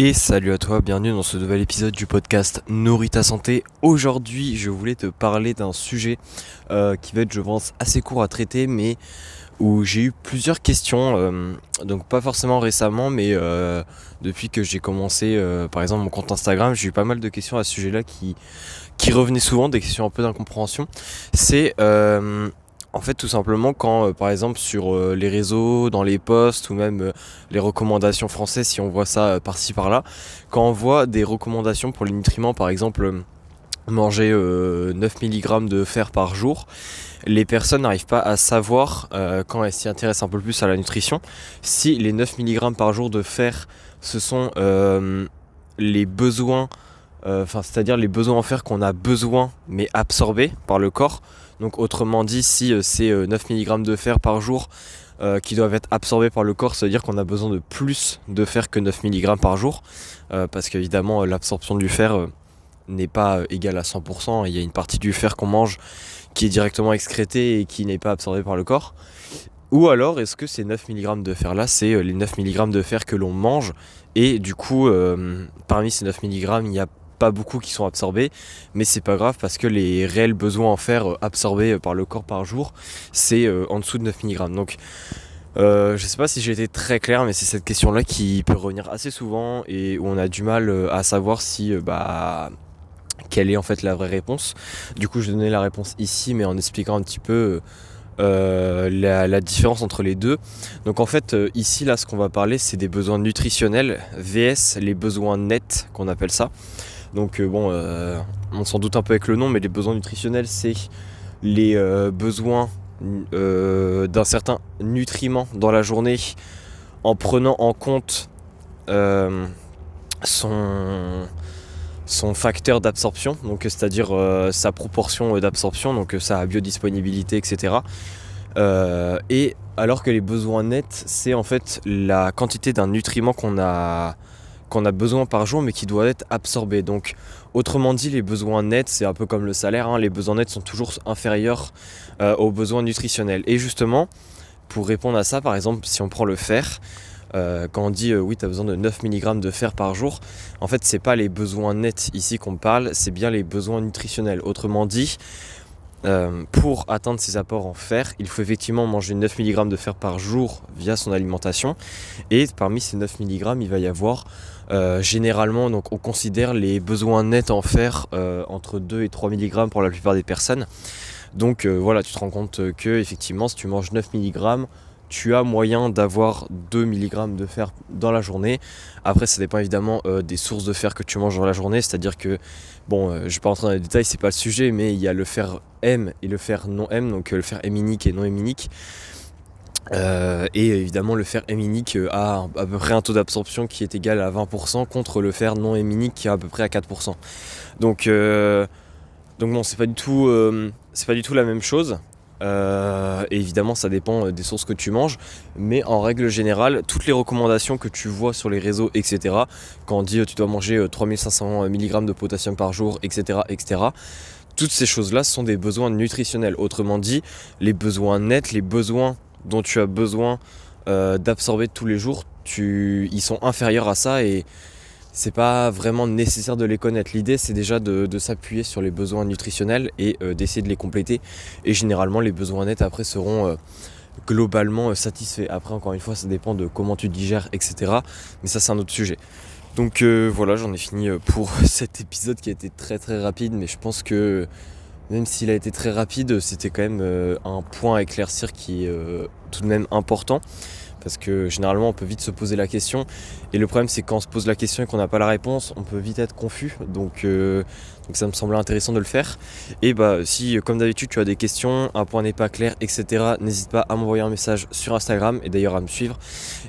Et salut à toi, bienvenue dans ce nouvel épisode du podcast Nourrit ta santé. Aujourd'hui, je voulais te parler d'un sujet euh, qui va être, je pense, assez court à traiter, mais où j'ai eu plusieurs questions, euh, donc pas forcément récemment, mais euh, depuis que j'ai commencé, par exemple, mon compte Instagram, j'ai eu pas mal de questions à ce sujet-là qui, qui revenaient souvent, des questions un peu d'incompréhension. C'est en fait, tout simplement, quand euh, par exemple sur euh, les réseaux, dans les posts ou même euh, les recommandations françaises, si on voit ça par-ci par-là, quand on voit des recommandations pour les nutriments, par exemple manger 9 mg de fer par jour, les personnes n'arrivent pas à savoir, quand elles s'y intéressent un peu plus à la nutrition, si les 9 mg par jour de fer, ce sont les besoins, enfin c'est-à-dire les besoins en fer qu'on a besoin mais absorbés par le corps, donc autrement dit, si euh, c'est 9 euh, mg de fer par jour euh, qui doivent être absorbés par le corps, ça veut dire qu'on a besoin de plus de fer que 9 mg par jour. parce qu'évidemment, l'absorption du fer n'est pas égale à 100%. Il y a une partie du fer qu'on mange qui est directement excrétée et qui n'est pas absorbée par le corps. Ou alors, est-ce que ces 9 mg de fer là, c'est les 9 mg de fer que l'on mange? Et du coup, parmi ces 9 mg, il y a pas beaucoup qui sont absorbés, mais c'est pas grave parce que les réels besoins en fer euh, absorbés euh, par le corps par jour, c'est euh, en dessous de 9 mg. Donc je sais pas si j'ai été très clair, mais c'est cette question-là qui peut revenir assez souvent et où on a du mal à savoir si bah quelle est en fait la vraie réponse. Du coup, je donner la réponse ici, mais en expliquant un petit peu la, différence entre les deux. Donc en fait, ici, là, ce qu'on va parler, c'est des besoins nutritionnels, VS, les besoins nets, qu'on appelle ça. Donc euh, bon, euh, on s'en doute un peu avec le nom, mais les besoins nutritionnels, c'est les euh, besoins d'un certain nutriment dans la journée en prenant en compte son, facteur d'absorption, donc c'est-à-dire sa proportion d'absorption, donc sa biodisponibilité, etc. et alors que les besoins nets, c'est en fait la quantité d'un nutriment qu'on a qu'on a besoin par jour mais qui doit être absorbé. Donc autrement dit les besoins nets c'est un peu comme le salaire, hein, les besoins nets sont toujours inférieurs euh, aux besoins nutritionnels. Et justement pour répondre à ça par exemple si on prend le fer, euh, quand on dit euh, oui tu as besoin de 9 mg de fer par jour, en fait c'est pas les besoins nets ici qu'on parle, c'est bien les besoins nutritionnels. Autrement dit pour atteindre ces apports en fer, il faut effectivement manger 9 mg de fer par jour via son alimentation. Et parmi ces 9 mg, il va y avoir euh, généralement, donc, on considère les besoins nets en fer euh, entre 2 et 3 mg pour la plupart des personnes. Donc euh, voilà, tu te rends compte que effectivement, si tu manges 9 mg, tu as moyen d'avoir 2 mg de fer dans la journée. Après, ça dépend évidemment des sources de fer que tu manges dans la journée. C'est-à-dire que, bon, je ne vais pas rentrer dans les détails, c'est pas le sujet, mais il y a le fer M et le fer non M, donc le fer héminique et non héminique. Euh, et évidemment, le fer héminique euh, a à peu près un taux d'absorption qui est égal à 20% contre le fer non héminique qui est à peu près à 4%. Donc, euh, donc bon, c'est pas du c'est pas du tout la même chose. Et évidemment, ça dépend des sources que tu manges, mais en règle générale, toutes les recommandations que tu vois sur les réseaux, etc., quand on dit tu dois manger 3500 mg de potassium par jour, etc., etc., toutes ces choses-là sont des besoins nutritionnels. Autrement dit, les besoins nets, les besoins dont tu as besoin euh, d'absorber tous les jours, tu, ils sont inférieurs à ça et c'est pas vraiment nécessaire de les connaître. L'idée c'est déjà de, s'appuyer sur les besoins nutritionnels et euh, d'essayer de les compléter. Et généralement les besoins nets après seront euh, globalement satisfaits. Après encore une fois ça dépend de comment tu digères, etc. Mais ça c'est un autre sujet. Donc voilà, j'en ai fini pour cet épisode qui a été très très rapide, mais je pense que même s'il a été très rapide, c'était quand même euh, un point à éclaircir qui est euh, tout de même important. Parce que généralement on peut vite se poser la question. Et le problème c'est quand on se pose la question et qu'on n'a pas la réponse, on peut vite être confus. Donc, euh, ça me semblait intéressant de le faire. Et bah si comme d'habitude tu as des questions, un point n'est pas clair, etc. N'hésite pas à m'envoyer un message sur Instagram et d'ailleurs à me suivre.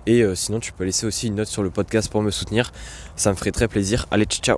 Et sinon tu peux laisser aussi une note sur le podcast pour me soutenir. Ça me ferait très plaisir. Allez, ciao